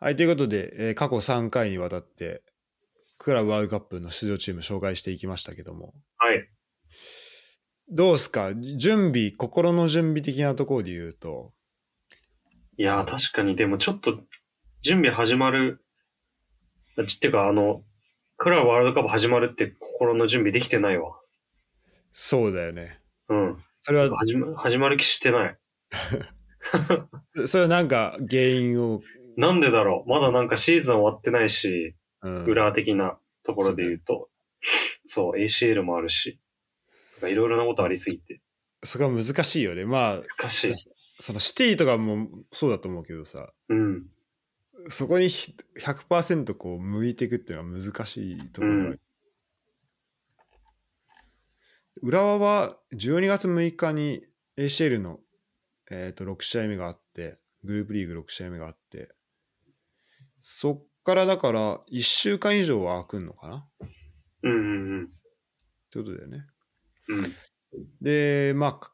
はい、ということで、えー過去3回にわたって、クラブワールドカップの出場チーム紹介していきましたけども、はい。どうですか？準備、心の準備的なところで言うと、いやー、確かに、でもちょっと、準備始まる、っていうか、あの、クラブワールドカップ始まるって心の準備できてないわ。そうだよね。うん。それは、始ま始まる気してない。それはなんか原因を、なんでだろう？まだなんかシーズン終わってないし、うん裏的なところで言うと、そう、ACL もあるし、いろいろなことありすぎて、そこは難しいよね。まあ、難しい。そのシティとかもそうだと思うけどさ、うん。そこにひ100%こう向いていくっていうのは難しいところがある。浦和は12月6日に ACL の、えー、と6試合目があって、グループリーグ6試合目があって、そっからだから1週間以上は空くんのかな？っうんうんてことだよね。うん。うん。で、まあか、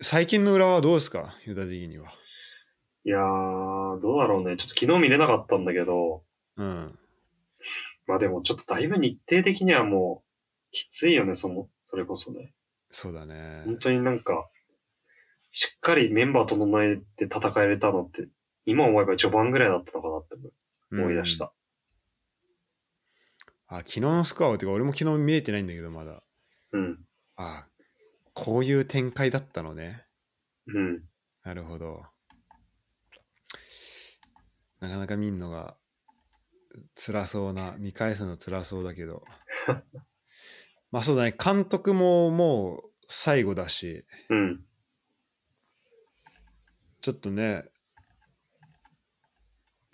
最近の浦和はどうですか？ユダ的には。いやー、どうだろうね。ちょっと昨日見れなかったんだけど、うん。まあでもちょっとだいぶ日程的にはもう、きついよね、その、それこそね。そうだね。本当になんか、しっかりメンバー整えて戦えれたのって、今思えば序盤ぐらいだったのかなって思い出した。あ、昨日のスコアを、てか俺も昨日見れてないんだけど、まだ。うん。あ、こういう展開だったのね。うん。なるほど。なかなか見んのが辛そうな、見返すの辛そうだけど。まあそうだね、監督ももう最後だし、うん。ちょっとね、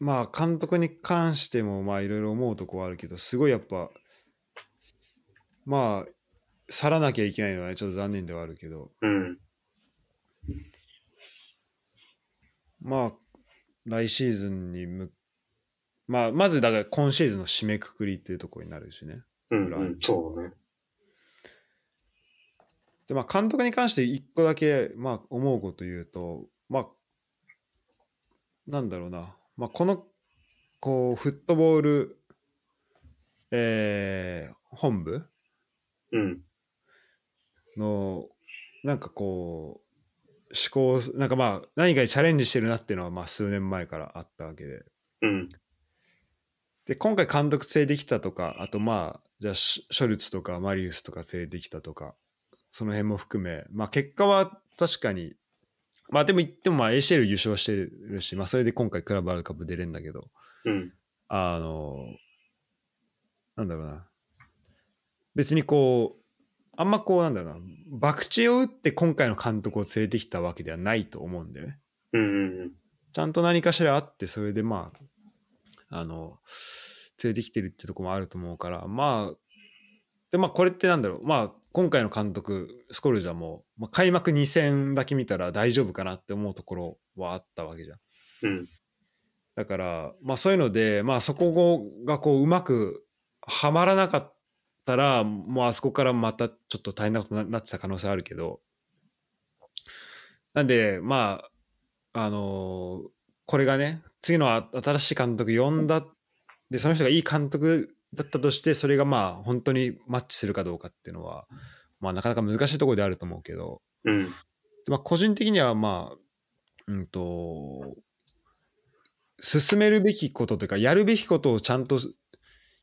まあ監督に関してもまあいろいろ思うとこはあるけど、すごいやっぱ、まあ、去らなきゃいけないのはね、ちょっと残念ではあるけど、うん。まあ、来シーズンにむ、まあ、まずだから今シーズンの締めくくりっていうところになるしね。うん。裏うん。そうだね。で、まあ、監督に関して一個だけ、まあ、思うこと言うと、まあ、なんだろうな、まあ、この、こう、フットボール、えー本部？うん。の、なんかこう、思考、なんかまあ、何かにチャレンジしてるなっていうのは、まあ、数年前からあったわけで。うん。で、今回監督連れてきたとか、あとまあ、じゃあショルツとかマリウスとか連れてきたとか、その辺も含め、まあ結果は確かに、まあでも言ってもまあ ACL 優勝してるし、まあそれで今回クラブワールドカップ出れるんだけど、うん。あの、なんだろうな。別にこう、あんまこうなんだろうな、博打を打って今回の監督を連れてきたわけではないと思うんだよね。うん。うん。ちゃんと何かしらあって、それでまあ、あの、連れてきてるってとこもあると思うから、まあ、で、まあ、これってなんだろう、まあ、今回の監督、スコルジャも、まあ、開幕2戦だけ見たら大丈夫かなって思うところはあったわけじゃん。うん。だから、まあ、そういうので、まあ、そこがこう、うまくはまらなかったら、もうあそこからまたちょっと大変なことになってた可能性あるけど、なんで、まあ、あのーこれがね、次のあ新しい監督呼んだ、で、その人がいい監督だったとして、それがまあ、本当にマッチするかどうかっていうのは、まあ、なかなか難しいところであると思うけど、うん。まあ、個人的にはまあ、うんと、進めるべきことというか、やるべきことをちゃんと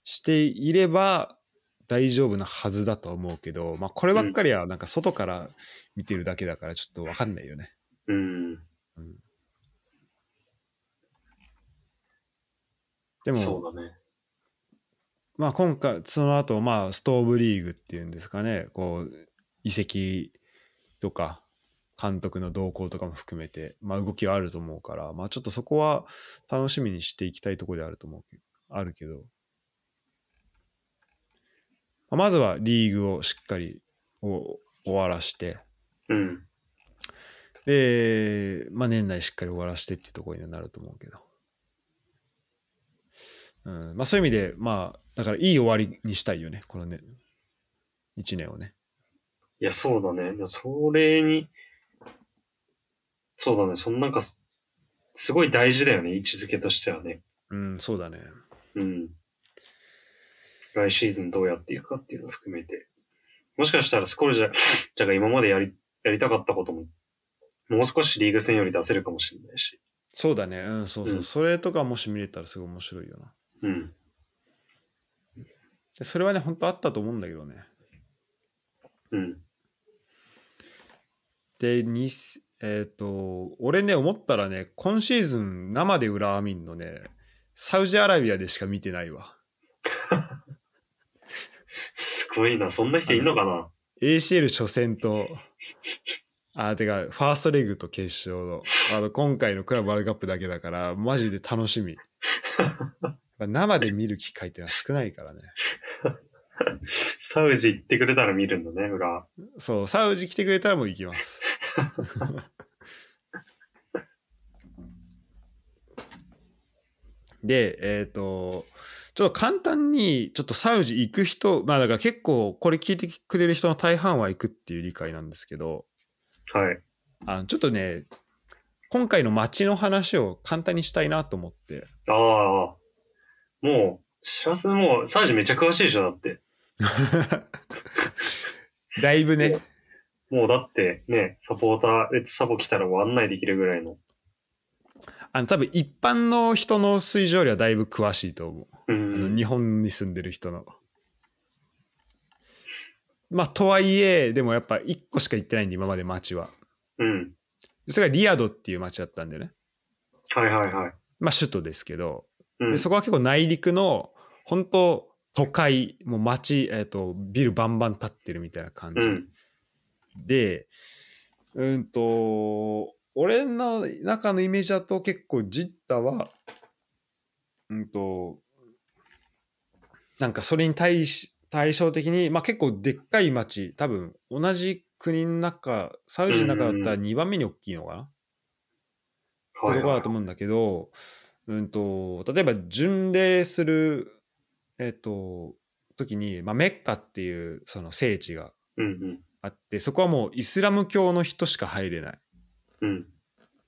していれば大丈夫なはずだとは思うけど、まあ、こればっかりはなんか外から見てるだけだからちょっとわかんないよね。うん。うんでも、そうだね。まあ今回、その後、まあストーブリーグっていうんですかね、こう、移籍とか、監督の動向とかも含めて、まあ動きはあると思うから、まあちょっとそこは楽しみにしていきたいところであると思うけど、あるけど、まあまずはリーグをしっかりお終わらして、うん。で、まあ年内しっかり終わらしてっていうところにはなると思うけど。うん、まあそういう意味で、まあ、だからいい終わりにしたいよね、このね、1年をね。いや、そうだね。それに、そうだね。そのなんか、すごい大事だよね、位置づけとしてはね。うん、そうだね。うん。来シーズンどうやっていくかっていうのを含めて。もしかしたらスコルジャ ーが今までやり、やりたかったことも、もう少しリーグ戦より出せるかもしれないし。そうだね。うん、そうそう。うんそれとかもし見れたらすごい面白いよな。うん。でそれはね、本当あったと思うんだけどね。うん。で、にえっ、と、俺ね、思ったらね、今シーズン生で浦和見んのね、サウジアラビアでしか見てないわ。すごいな。そんな人いんのかな？ACL 初戦と、あ、てか、ファーストレグと決勝の、あの、今回のクラブワールドカップだけだから、マジで楽しみ。生で見る機会ってのは少ないからね。サウジ行ってくれたら見るんだね、裏。そう、サウジ来てくれたらもう行きます。で、えっ、と、ちょっと簡単に、ちょっとサウジ行く人、まあだから結構これ聞いてくれる人の大半は行くっていう理解なんですけど、はい。あのちょっとね、今回の街の話を簡単にしたいなと思って。ああ。もう、しらすもう、サウジめっちゃ詳しいでしょ、だって。だいぶね、もうだってね、サポーター、レッツサポ来たらもう案内できるぐらいの。あの多分一般の人の水上よりはだいぶ詳しいと思う。うん。日本に住んでる人の。まあとはいえでもやっぱ1個しか行ってないんで今まで町は。うん。それがリヤドっていう町だったんだよね。はいはいはい。まあ首都ですけど、うんでそこは結構内陸の本当都会もう町、えー、とビルバンバン建ってるみたいな感じ、うん。でうんと俺の中のイメージだと結構ジッタはうんとなんかそれに対し対照的に、まあ、結構でっかい町多分同じ国の中サウジの中だったら2番目に大きいのかな、ってところだと思うんだけど、うんと、例えば巡礼する、えっと、時に、まあ、メッカっていうその聖地がうんあって、そこはもうイスラム教の人しか入れない。うん。うん。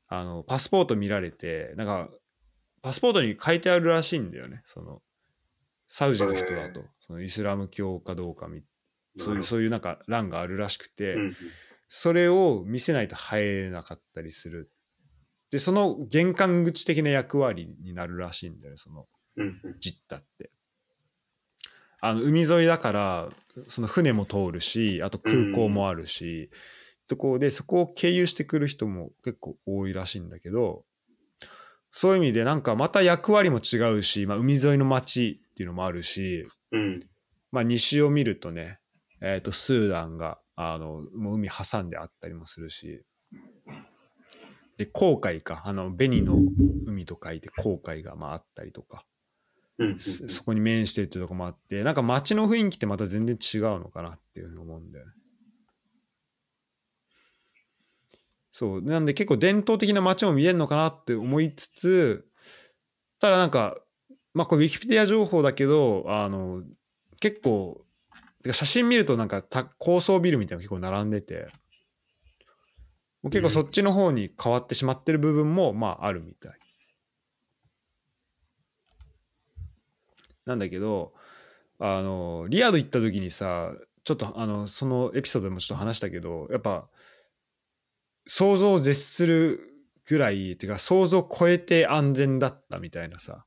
あの、パスポート見られて、なんか、パスポートに書いてあるらしいんだよね。その、サウジの人だと、そのイスラム教かどうかみ、そういう、そういうなんか欄があるらしくて。それを見せないと入れなかったりする。で、その玄関口的な役割になるらしいんだよね、その。ジッタって。あの海沿いだから、その船も通るし、あと空港もあるし、そこでそこを経由してくる人も結構多いらしいんだけど、そういう意味でなんかまた役割も違うし、まあ、海沿いの町っていうのもあるし、うん。まあ、西を見るとね、えー、とスーダンがあのもう海挟んであったりもするし。で紅海か。あの紅の海と書いて紅海がまああったりとか、うんうん。そそこに面してるっていうとこもあって。なんか街の雰囲気ってまた全然違うのかなっていうふうに思うんだよね。そう。なんで結構伝統的な街も見えるのかなって思いつつただなんかまあこれウィキペディア情報だけどあの結構てか写真見るとなんかた高層ビルみたいなのが結構並んでて。もう結構そっちの方に変わってしまってる部分もまああるみたい。なんだけどあのリアド行った時にさちょっとあのそのエピソードでもちょっと話したけどやっぱ想像を絶するぐらいっていうか想像を超えて安全だったみたいなさ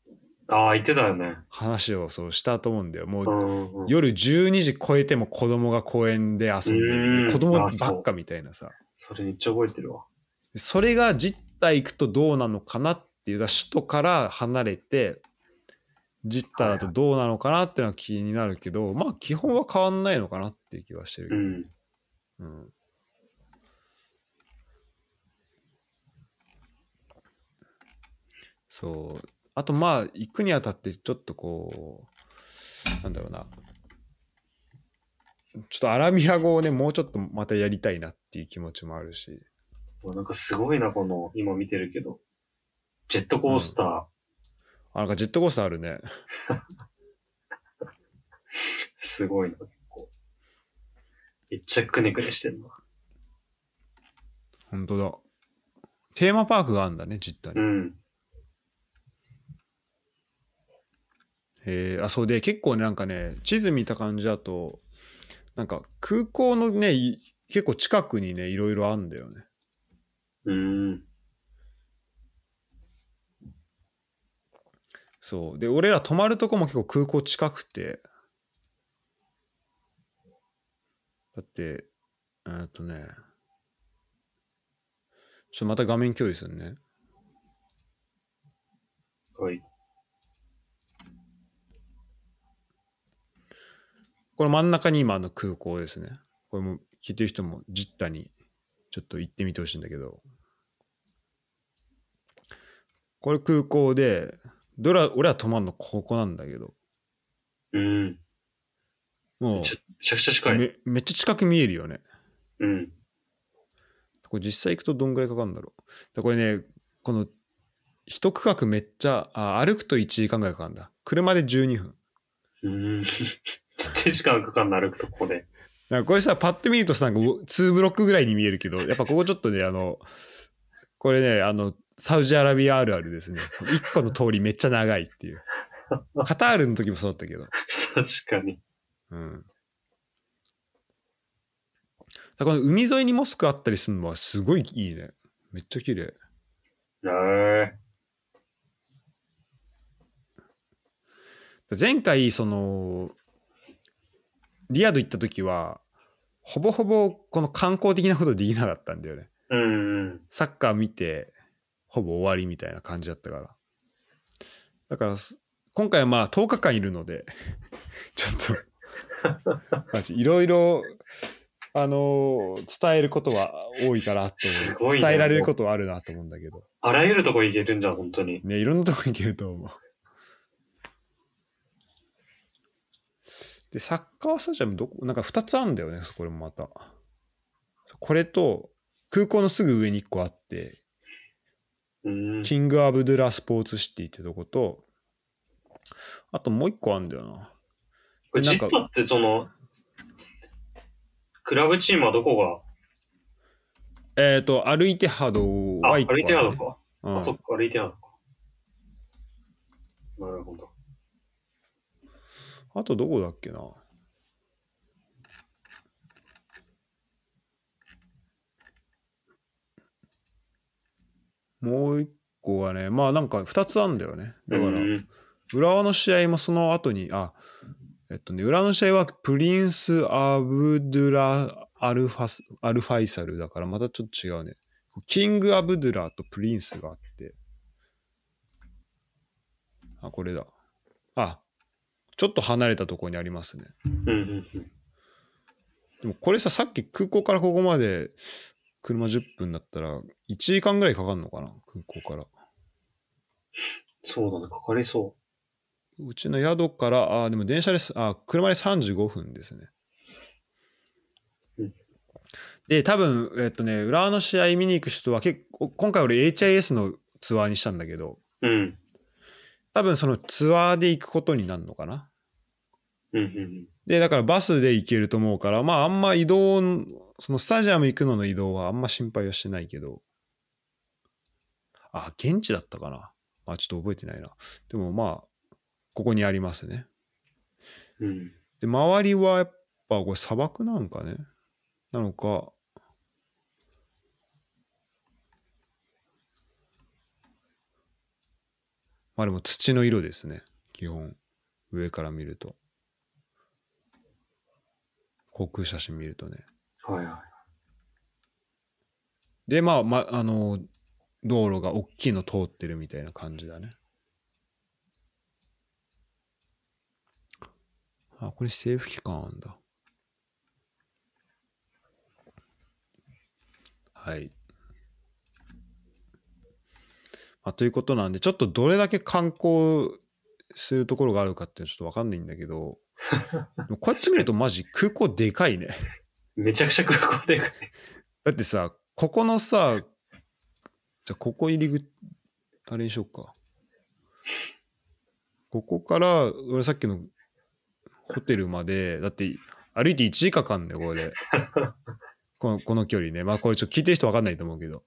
ああ、言ってたよね。話をそうしたと思うんだよ。もううんうん。夜12時超えても子供が公園で遊んでうん。る子供ばっかみたいなさ。それめっちゃ覚えてるわ。それが実態行くとどうなのかなっていう首都から離れて実態だとどうなのかなっていうのは気になるけどまあ基本は変わんないのかなっていう気はしてるけど、うん。うん。そうあとまあ行くにあたってちょっとこうなんだろうなちょっとアラビア語をねもうちょっとまたやりたいなっていう気持ちもあるしなんかすごいな、この、今見てるけど。ジェットコースター。あなんかジェットコースターあるねすごいな、結構。めっちゃくねくねしてんな。本当だテーマパークがあるんだね、実家に。うん。えー、あ、そうで、結構ね、なんかね、地図見た感じだと、なんか空港のね、い結構近くにね、いろいろあるんだよね。うん。そう。で、俺ら泊まるとこも結構空港近くて、だって、えーっとね、ちょっとまた画面共有するね。はい。これ真ん中に今あの空港ですね。これも聞いてる人もジッタにちょっと行ってみてほしいんだけど。これ空港で、どれ俺ら泊まるのここなんだけど、うん。もめちゃめちゃくちゃ近い。うめめっちゃ近く見えるよね。うん。これ実際行くとどんぐらいかかるんだろう。だこれね、この一区画めっちゃ、あ歩くと1時間ぐらいかかるんだ。車で12分。うん。ちっちゃい時間かかんの歩くとここで。なんかこれさ、パッと見るとさ、なんか2ブロックぐらいに見えるけど、やっぱここちょっとね、あの、これね、あの、サウジアラビアあるあるですね。一個の通りめっちゃ長いっていう。カタールの時もそうだったけど。確かに。うん。だからこの海沿いにモスクあったりするのはすごいいいね。めっちゃ綺麗。へえ前回、その、リヤド行った時は、ほぼほぼこの観光的なことできなかったんだよね。うんうん。サッカー見て、ほぼ終わりみたいな感じだったから。だからす、今回はまあ10日間いるので、ちょっと、いろいろ、あのー伝えることは多いかなと思う。ね伝えられることはあるなと思うんだけど。あらゆるとこ行けるんじゃん、本当に。ね、いろんなとこ行けると思う。で、サッカースタジアムどこ、なんか2つあるんだよね、これもまた。これと、空港のすぐ上に1個あって、うん。キング・アブドゥラ・スポーツシティってとこと、あともう1個あるんだよな。ジッタってその、クラブチームはどこが？えっ、と、歩いてハドあ、は1個歩いてなある、ね。のか。うんあ、そっか、歩いてなのか。なるほど。あとどこだっけな？もう一個はね、まあなんか2つあるんだよね。だから、うん浦和の試合もその後に、あ、えっとね、浦和の試合はプリンス・アブドゥラ・アルファスアルファイサルだからまたちょっと違うね。キング・アブドゥラとプリンスがあって。あ、これだ。あ、ちょっと離れたところにありますね。うんうんうん。でもこれさ、さっき空港からここまで車10分だったら1時間ぐらいかかるのかな？空港から。そうだね、かかりそうちの宿から、あ、でも電車です。あ、車で35分ですねうん。で、多分、えっとね、浦和の試合見に行く人は結構、今回俺 HIS のツアーにしたんだけど、う。うん。多分そのツアーで行くことになるのかな。うんうんで、だからバスで行けると思うから、まああんま移動、そのスタジアム行くのの移動はあんま心配はしてないけど、あ、現地だったかな。まあちょっと覚えてないな。でもまあ、ここにありますね。うん。うん。で、周りはやっぱこれ砂漠なんかね。なのか、まあでも土の色ですね。基本。上から見ると。航空写真見るとね。はいはで、まあ、ま、あの、道路が大きいの通ってるみたいな感じだね。あ、これ政府機関あんだ。はい。まあ、ということなんで、ちょっとどれだけ観光するところがあるかっていうのはちょっとわかんないんだけど、こうやって見るとマジ空港でかいね。い。めちゃくちゃ空港でかい。だってさ、ここのさ、じゃあここ入り口、あれにしようか。ここから、俺さっきのホテルまで、だって歩いて1時間かかんねよ、これで。このこの距離ね。まあこれちょっと聞いてる人わかんないと思うけど。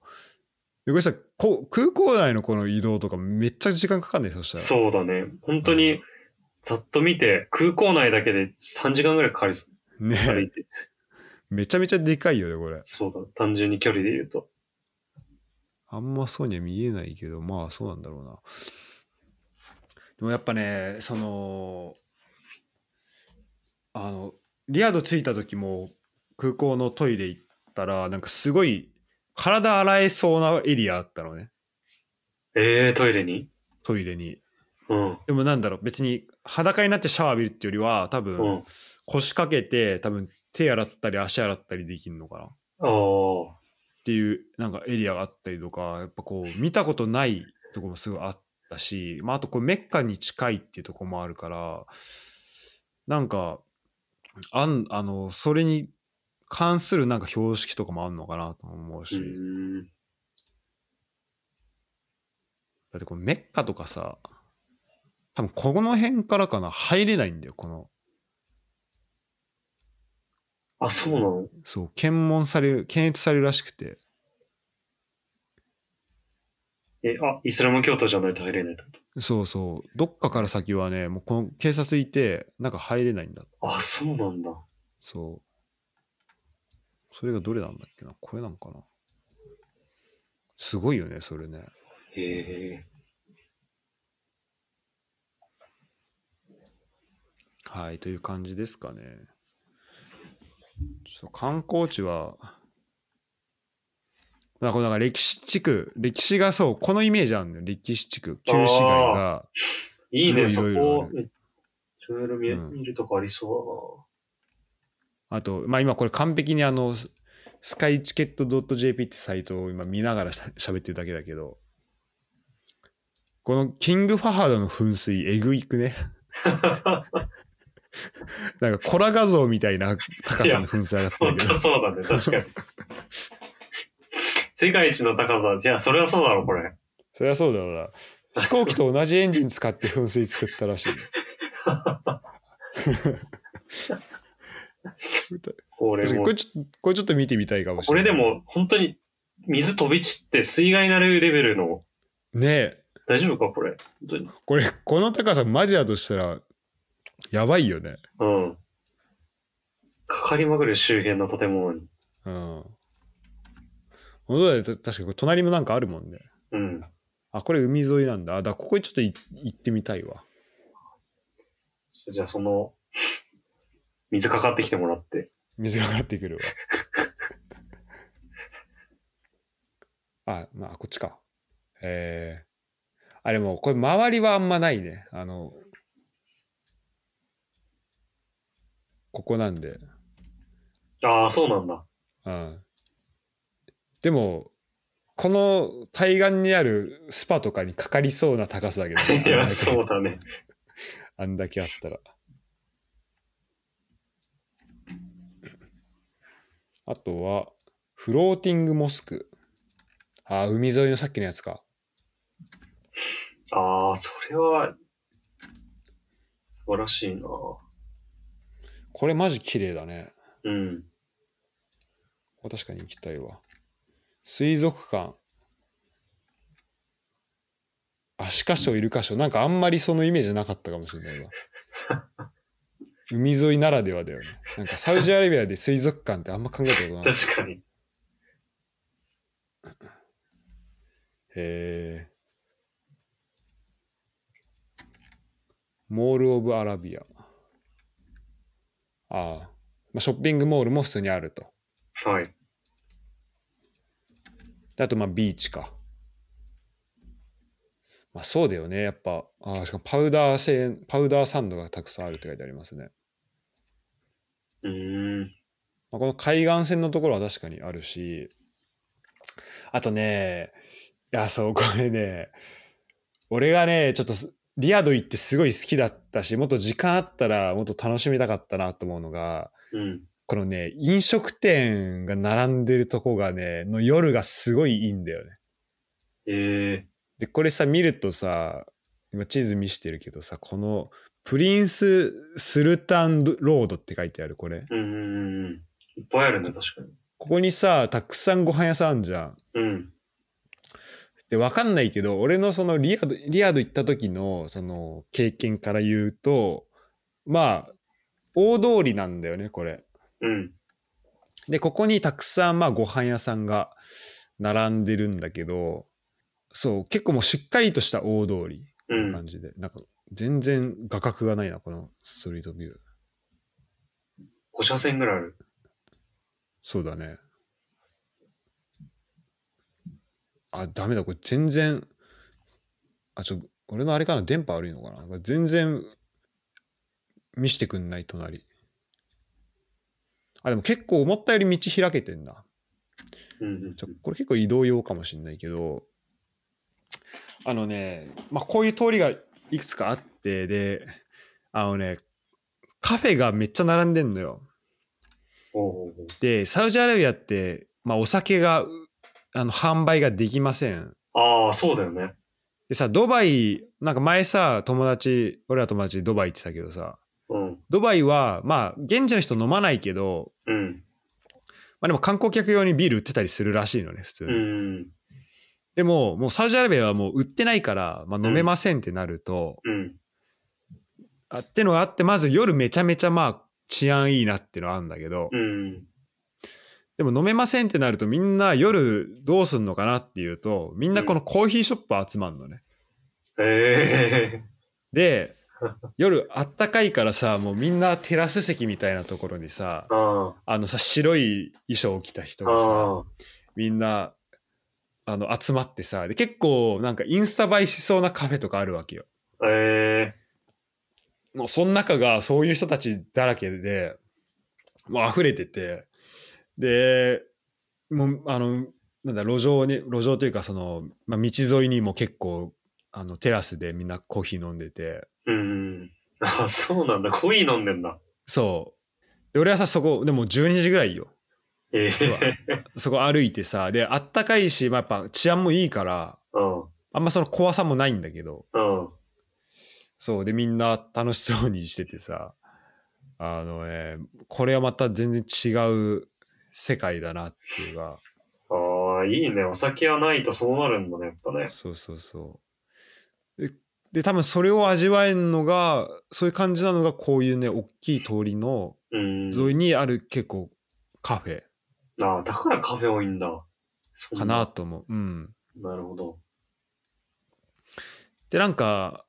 でこれさこ空港内のこの移動とかめっちゃ時間かかんないそしたらそうだね。本当に、ざっと見て、空港内だけで3時間ぐらいかかりそう。ね。めちゃめちゃでかいよねこれそうだ。単純に距離で言うと。あんまそうには見えないけどまあそうなんだろうなでもやっぱねそのあのリヤド着いた時も空港のトイレ行ったらなんかすごい体洗えそうなエリアあったのねえー、トイレに？トイレにうん。でもなんだろう別に裸になってシャワー浴びるっていうよりは多う分ん。腰掛けて多分手洗ったり足洗ったりできるのかなっああ。ていうなんかエリアがあったりとかやっぱこう見たことないとこもすごいあったし、まあ、あとこうメッカに近いっていうとこもあるからなんかあんあのそれに関するなんか標識とかもあんのかなと思ううし。だってこれメッカとかさ多分この辺からかな入れないんだよこの。あ、そうなの？そう検問される検閲されるらしくて。え、あ、イスラム教徒じゃないと入れないってこそうそう。どっかから先はねもうこの警察いて中入れないんだとあ、そうなんだ。そうそれがどれなんだっけな？これなんかな？すごいよねそれね。へえ。はいという感じですかね。ちょっと観光地はなんかなんか歴史地区歴史がそうこのイメージあるのよ。歴史地区旧市街が。いいね、いいろいろあこ、いろいろ見,、るとこありそあとまあ今これ完璧にあのススカイチケット .jp ってサイトを今見ながら喋ってるだけだけどこのキングファハードの噴水えぐいくね？うな。なんかコラ画像みたいな高さの噴水上がって本るけど当そうだね、確かに。世界一の高さ、いや、それはそうだろ、これ。そりゃそうだろうな飛行機と同じエンジン使って噴水作ったらしい これもこれちょこれちょっと見てみたいかもしこれない。れでも、本当に、水飛び散って水害になるレベルの、ねえ。大丈夫か、これ？本当に。これこの高さマジだとしたらやばいよね。うん。かかりまくる周辺の建物に。うん。本当だよ。た確かに隣もなんかあるもんね。うん。あこれ海沿いなんだ。あだここにちょっとい行ってみたいわ。じゃあ、その、水かかってきてもらって。水がかかってくるわ あまあこっちかえー、あれもうこれ周りはあんまないねあのここなんでああ、そうなんだ。うんでもこの対岸にあるスパとかにかかりそうな高さだけどね いや、そうだね。あんだけあったら。あとは、フローティングモスク。ああ、海沿いのさっきのやつか。ああ、それは、素晴らしいな。これマジ綺麗だね。うん。確かに行きたいわ。水族館。アシカショウ、イルカショウ。なんかあんまりそのイメージなかったかもしれないわ。海沿いならではだよね。なんかサウジアラビアで水族館ってあんま考えたことない。確かに。へえ。モール・オブ・アラビア。ああ。まあ、ショッピングモールも普通にあると。はい。であと、まあ、ビーチか。まあ、そうだよね。やっぱ、ああ、しかもパウダー製、パウダーサンドがたくさんあるって書いてありますね。うーん。まあ、この海岸線のところは確かにあるし、あとね、いや、そう、これね、俺がね、ちょっとすリアド行ってすごい好きだったし、もっと時間あったらもっと楽しみたかったなと思うのが、うん。このね、飲食店が並んでるとこがね、の夜がすごいいいんだよね。ええで、これさ、見るとさ、今地図見してるけどさ、このプリンス・スルタンロードって書いてある、これ。うんうんうんうん。いっぱいあるね、確かに。ここにさ、たくさんご飯屋さんあんじゃん。うん。で、わかんないけど、俺のそのリアド、リアド行った時のその経験から言うと、まあ、大通りなんだよね、これ。うん。で、ここにたくさん、まあ、ご飯屋さんが並んでるんだけど、そう、結構もうしっかりとした大通りうん。な感じで、なんか全然画角がないな、このストリートビュー。5車線ぐらいある。そうだね。あ、ダメだ、これ全然、あ、ちょ、俺のあれかな、電波悪いのかな。全然見してくんない、隣。あ、でも結構思ったより道開けてんな。うんうんちょこれ結構移動用かもしんないけど、あのね、まあ、こういう通りがいくつかあって、で、あのね、カフェがめっちゃ並んでんのよ。で、サウジアラビアって、まあ、お酒が、うあの、販売ができません。ああ、そうだよね。でさ、ドバイ、なんか前さ、友達、俺ら友達ドバイ行ってたけどさ、うん。ドバイは、まあ、現地の人飲まないけど、うん。まあでも観光客用にビール売ってたりするらしいのね、普通に。うん。でも、もうサウジアラビアはもう売ってないから、まあ飲めませんってなると、うん。あってのがあって、まず夜めちゃめちゃまあ治安いいなっていうのはあるんだけど、うん。でも飲めませんってなるとみんな夜どうすんのかなっていうと、みんなこのコーヒーショップ集まるのね。へえ。で、夜あったかいからさ、もうみんなテラス席みたいなところにさ、ああのさ、白い衣装を着た人あ。がさ。みんな、あの、集まってさ、で、結構なんかインスタ映えしそうなカフェとかあるわけよ。えもうその中がそういう人たちだらけで、もう溢れてて、で、もう、あの、なんだ、路上に、路上というかその、まあ、道沿いにも結構、あの、テラスでみんなコーヒー飲んでて、え。うん。あそうなんだ。コーヒー飲んでんだ。そう。で、俺はさ、そこ、でも12時ぐらいよ。ええ。そこ歩いてさ、で、あったかいし、まあ、やっぱ治安もいいから、うん。あんまその怖さもないんだけど、うん。そう。で、みんな楽しそうにしててさ、あのね、これはまた全然違う世界だなっていうか、ああ、いいね。お酒はないとそうなるんだね、やっぱね。そうそうそう。で、で多分それを味わえるのが、そういう感じなのが、こういうね、大きい通りのうん。沿いにある結構カフェああ、だからカフェ多いんだ。そんかな。と思う。うん。なるほど。で、なんか、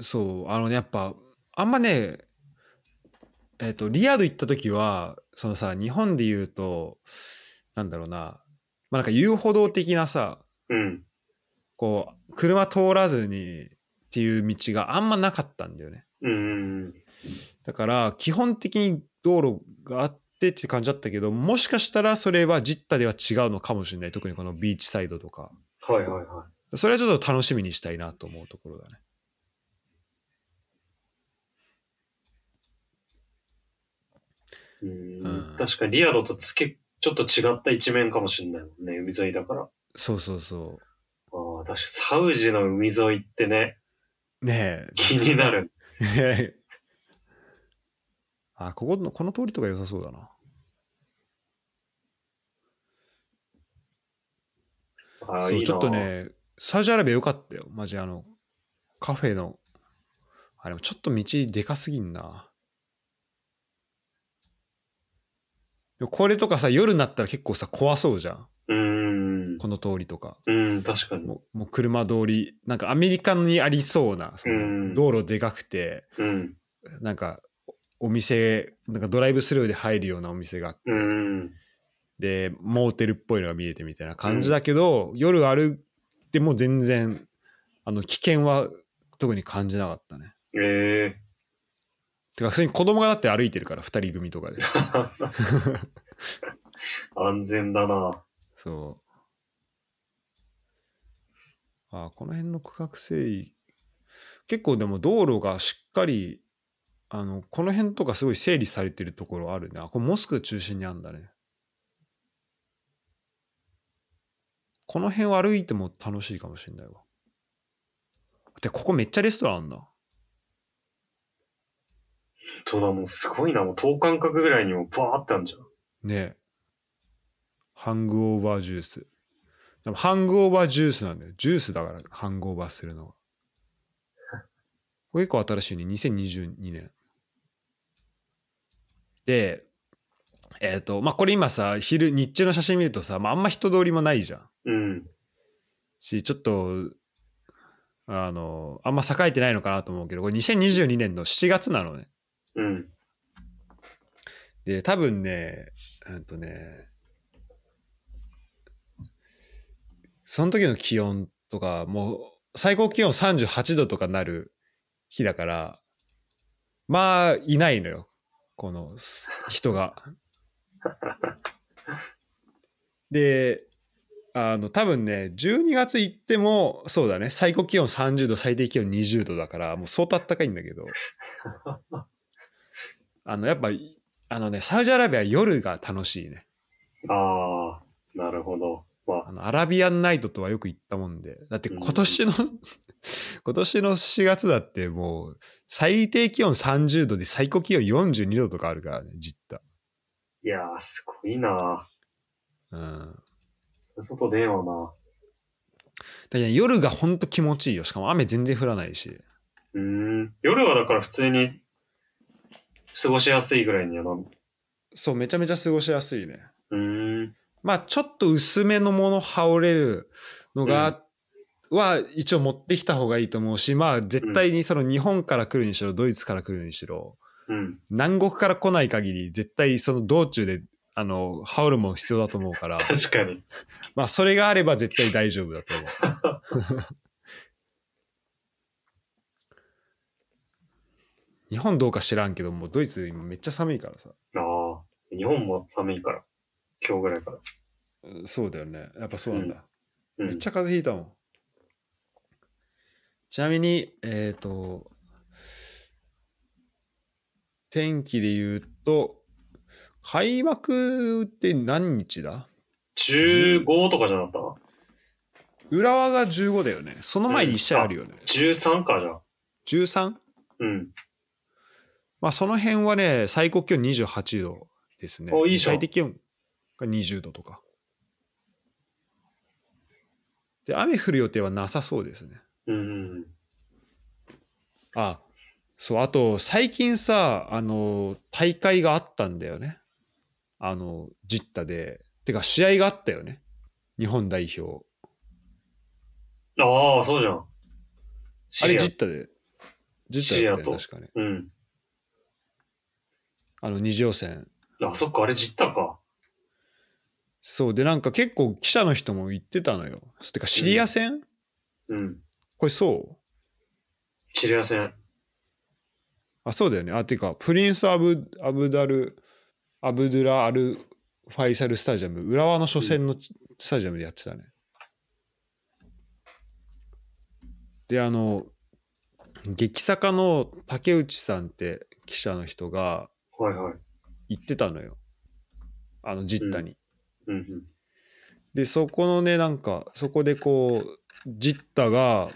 そう、あのね、やっぱ、あんまね、えっ、と、リヤド行った時は、そのさ、日本で言うと、なんだろうな、まあなんか遊歩道的なさ、うん。こう、車通らずにっていう道があんまなかったんだよね。うん。だから、基本的に道路があってって感じだったけど、もしかしたらそれはジッタでは違うのかもしれない。特にこのビーチサイドとか。はいはいはそれはちょっと楽しみにしたいなと思うところだね。い。うんうん確かにリアドとつけ、ちょっと違った一面かもしれないもんね。海沿いだから。そうそうそああ、確かにサウジの海沿いってね、う。ねえ。気になる。あ、ここの、この通りとか良さそうだな。そう、いいな。ちょっと。ね、サウジアラビア良かったよ。マジあの、カフェの、あれもちょっと道でかすぎんな。これとかさ、夜になったら結構さ、怖そうじゃん。うん。この通りとか。うん、確かに。もうもう車通り、なんかアメリカにありそうな、そうんの道路でかくて、うん。なんかお店、なんかドライブスルーで入るようなお店があって、うん。で、モーテルっぽいのが見えてみたいな感じだけど、夜歩いても全然、あの、危険は特に感じなかったね。ええてか、普通に子供がだって歩いてるから、二人組とかで。安全だな。そう。あこの辺の区画整理、結構でも道路がしっかり、あの、この辺とかすごい整理されてるところあるね。あ、これモスク中心にあるんだね。この辺を歩いても楽しいかもしれないわ。で、ここめっちゃレストランあんな。そうだ、もうすごいな。もう等間隔ぐらいにもバーってあるじゃん。ねえハングオーバージュース。でもハングオーバージュースなんだよ。ジュースだから、ハングオーバーするのは。これ結構新しいね。2022年。で、えっ、と、まあ、これ今さ、昼、日中の写真見るとさ、まあ、あんま人通りもないじゃん。うん。し、ちょっと、あの、あんま栄えてないのかなと思うけど、これ2022年の7月なのね。うん。で、多分ね、うんとね、その時の気温とか、もう最高気温38度とかなる日だから、まあ、いないのよ。このす人が。で、あの、多分ね、12月行っても、そうだね、最高気温30度、最低気温20度だから、もう相当暖かいんだけど、あの、やっぱ、あのね、サウジアラビアは夜が楽しいね。ああ、なるほど。まあの、アラビアンナイトとはよく言ったもんで。だって今年の、今年の4月だってもう、最低気温30度で最高気温42度とかあるからね、実あ、いやー、すごいな家。うん。だ外出んわな。からね夜がほんと気持ちいいよ。しかも雨全然降らないし。うーん。夜はだから普通に過ごしやすいぐらいにはな。うそう、めちゃめちゃ過ごしやすいね。ーん。まあ、ちょっと薄めのもの羽織れるのが、は一応持ってきた方がいいと思うし、まあ、絶対にその日本から来るにしろ、ドイツから来るにしろ、うん。南国から来ない限り、絶対その道中で、あの、羽織るもん必要だと思うから、確かに。まあ、それがあれば絶対大丈夫だと思う。日本どうか知らんけど、もうドイツ今めっちゃ寒いからさ。ああ。日本も寒いから。今日ぐらいから。うんそうだよね。やっぱそうなんだ。うん。めっちゃ風邪ひいたもん。ちなみに、えっ、と、天気で言うと、開幕って何日だ？15とかじゃなかっ浦和が15だよね。その前に1試合あるよね。た ?13 かじゃあ。13? うん。まあその辺はね、最高気温28度ですね。おいいじゃん最低気温が20度とか。で、雨降る予定はなさそうですね。うん。あ、そう、あと、最近さ、あの、大会があったんだよね。あの、ジッタで。てか、試合があったよね。日本代表。ああ、そうじゃん。あれ、ジッタで。ジッタだったよ確かね。うん。あの、二次予選。あ、そっか、あれジッタか。そう、で、なんか結構記者の人も言ってたのよ。てか、シリア戦、うん。これそう？シリア戦。あ、そうだよね。あ、ていうか、プリンス・アブ・アブダル・アブドゥラ・アル・ファイサル・スタジアム、浦和の初戦のスタジアムでやってたね。で、あの、激坂の竹内さんって記者の人がはいはい。言ってたのよ。あの、ジッタに。うんうん。で、そこのね、なんか、そこでこう、ジッタが、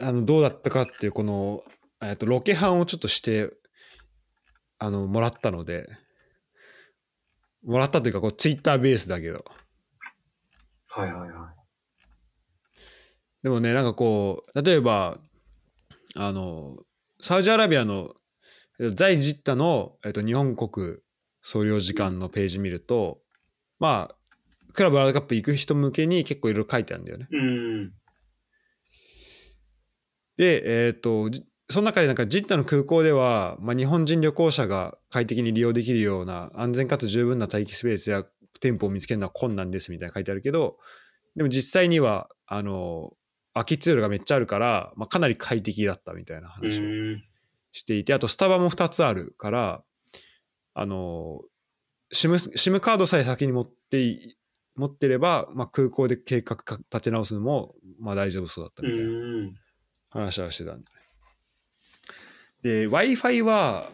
あの、どうだったかっていう、この、えっと、ロケハンをちょっとして、あの、もらったので、もらったというか、こう、ツイッターベースだけど。はいはいはでもね、なんかこう、例えば、あの、サウジアラビアの、えっと在ジッタの、えっと、日本国総領事館のページ見ると、まあ、クラブワールドカップ行く人向けに結構いろいろ書いてあるんだよね。い。うん。で、えっ、と、じその中でなんかジッタの空港では、まあ、日本人旅行者が快適に利用できるような安全かつ十分な待機スペースや店舗を見つけるのは困難ですみたいな書いてあるけど、でも実際には、あの、空き通路がめっちゃあるから、まあ、かなり快適だったみたいなう話をん。していて、あとスタバも2つあるから、あの、SIM, SIM カードさえ先に持ってい持ってれば、まあ、空港で計画か立て直すのも、まあ、大丈夫そうだったうみたいな。ん。話はしてたんだね。で、Wi-Fi は、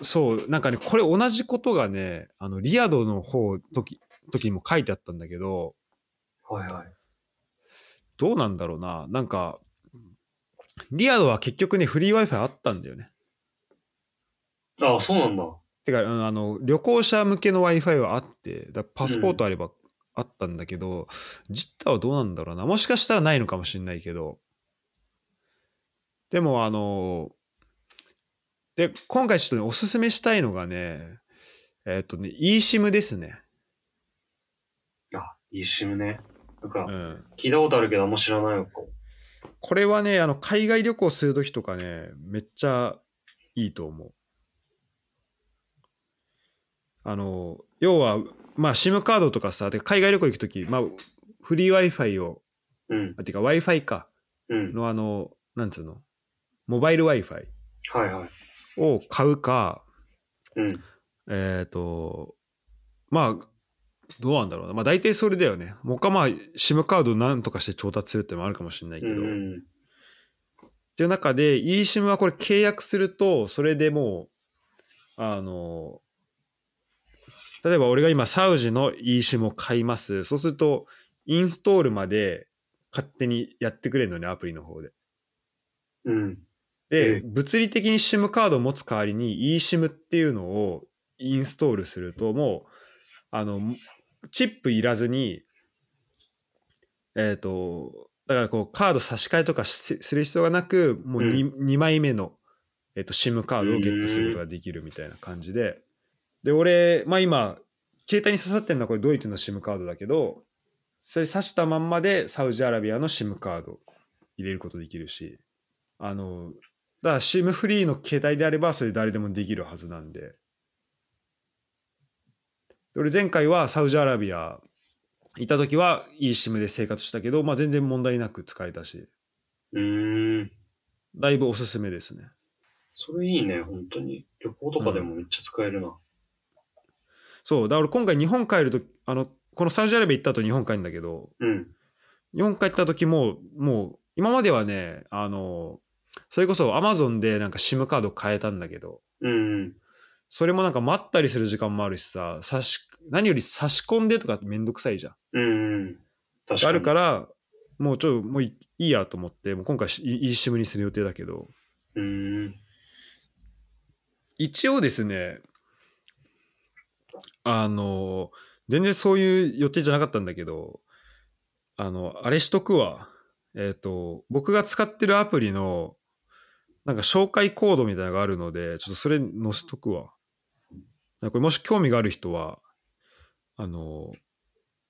そう、なんかね、これ同じことがね、あの、リアドの方、時、時にも書いてあったんだけど、はいはい。どうなんだろうな。なんか、リアドは結局ね、フリー Wi-Fi あったんだよね。ああ、そうなんだ。てか、うんあの、旅行者向けの Wi-Fi はあって、だパスポートあればあったんだけど、ジッターはどうなんだろうな。もしかしたらないのかもしれないけど。でも、あの、で、今回ちょっとね、おすすめしたいのがね、えっ、とね、eSIM ですね。あ、いいシムね。なんかう、ん。聞いたことあるけど、あんま知らないのか。これはね、あの、海外旅行するときとかね、めっちゃいいと思う。あの、要は、まあ、SIM カードとかさ、で海外旅行行くとき、まあ、フリー Wi-Fi を、うん。あ、てか Wi-Fi か、うん。のあの、なんつうの、モバイル Wi-Fi はいはい。を買うか、うん。えっ、と、まあ、どうなんだろうな。まあ、大体それだよね。もうかまあ、SIM カードなんとかして調達するってのもあるかもしれないけど、うんうん。っていう中で eSIM はこれ契約するとそれでもうあの例えば俺が今サウジの eSIM を買います。そうするとインストールまで勝手にやってくれるのねアプリの方で。うん。で、ええ。物理的に SIM カードを持つ代わりに eSIM っていうのをインストールするともうあのチップいらずにえっ、とだからこうカード差し替えとかしする必要がなくもう 2,、二枚目の、えっと SIM カードをゲットすることができるみたいな感じでで俺まあ今携帯に刺さってるのはこれドイツの SIM カードだけどそれ刺したまんまでサウジアラビアの SIM カード入れることできるしあのだから SIM フリーの携帯であればそれ誰でもできるはずなんでで俺前回はサウジアラビア行った時は eSIM で生活したけど、まあ、全然問題なく使えたしうーん。だいぶおすすめですねそれいいね、本当に。旅行とかでもめっちゃ使えるな。そうだから俺今回日本帰るとあのこのサウジアラビア行った後日本帰るんだけどうん。日本帰った時ももう今まではねあのそれこそ Amazon でなんか SIM カード変えたんだけどうん。それもなんか待ったりする時間もあるしさ差し何より差し込んでとかめんどくさいじゃんうん。確かに。あるからもうちょっともういいいやと思ってもう今回 eSIM にする予定だけどうーん。一応ですねあの全然そういう予定じゃなかったんだけどあのあれしとくわえっ、と僕が使ってるアプリのなんか紹介コードみたいなのがあるのでちょっとそれ載せとくわこれもし興味がある人はあの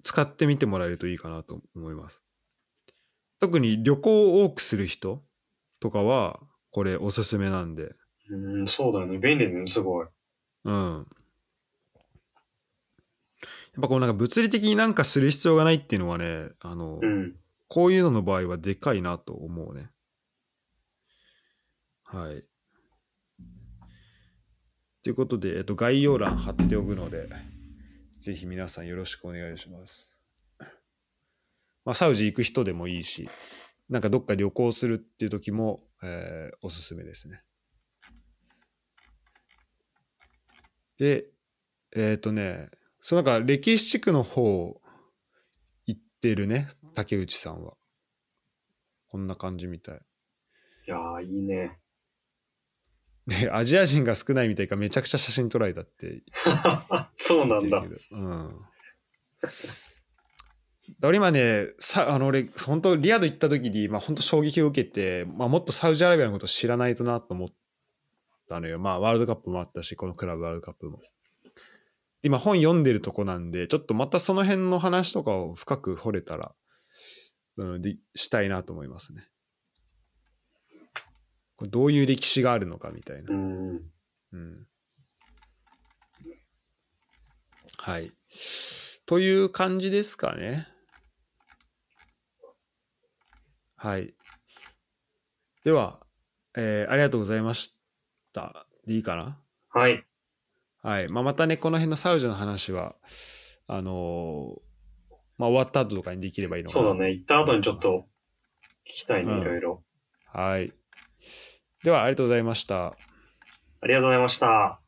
使ってみてもらえるといいかなと思います特に旅行を多くする人とかはこれおすすめなんでうん、そうだよね。便利だね、すごい。うん。やっぱこうなんか物理的になんかする必要がないっていうのはね、あの、うん。こういうのの場合はでかいなと思うね。はい。ということで、えっと、概要欄貼っておくので、ぜひ皆さんよろしくお願いします。まあ、サウジ行く人でもいいし、なんかどっか旅行するっていう時も、えーおすすめですね。で、えっ、とね、そのなんか歴史地区の方行ってるね、竹内さんは。こんな感じみたい。いやー、いいね。で、アジア人が少ないみたいかめちゃくちゃ写真撮られたって そうなんだ。うん。俺今ね、さあの俺、本当リアド行った時に、まあ本当衝撃を受けて、まあもっとサウジアラビアのこと知らないとなと思ったのよ。まあワールドカップもあったし、このクラブワールドカップも。今本読んでるとこなんで、ちょっとまたその辺の話とかを深く掘れたら、うん、でしたいなと思いますね。これどういう歴史があるのかみたいなう。ん。うんはい。という感じですかね。はい。では、えーありがとうございました。でいいかな？はい。はい。まあ、またね、この辺のサウジの話は、あのーまあ、終わった後とかにできればいいのかなそうだね。行った後にちょっと聞きたいね、うんいろいろ。はい。では、ありがとうございました。ありがとうございました。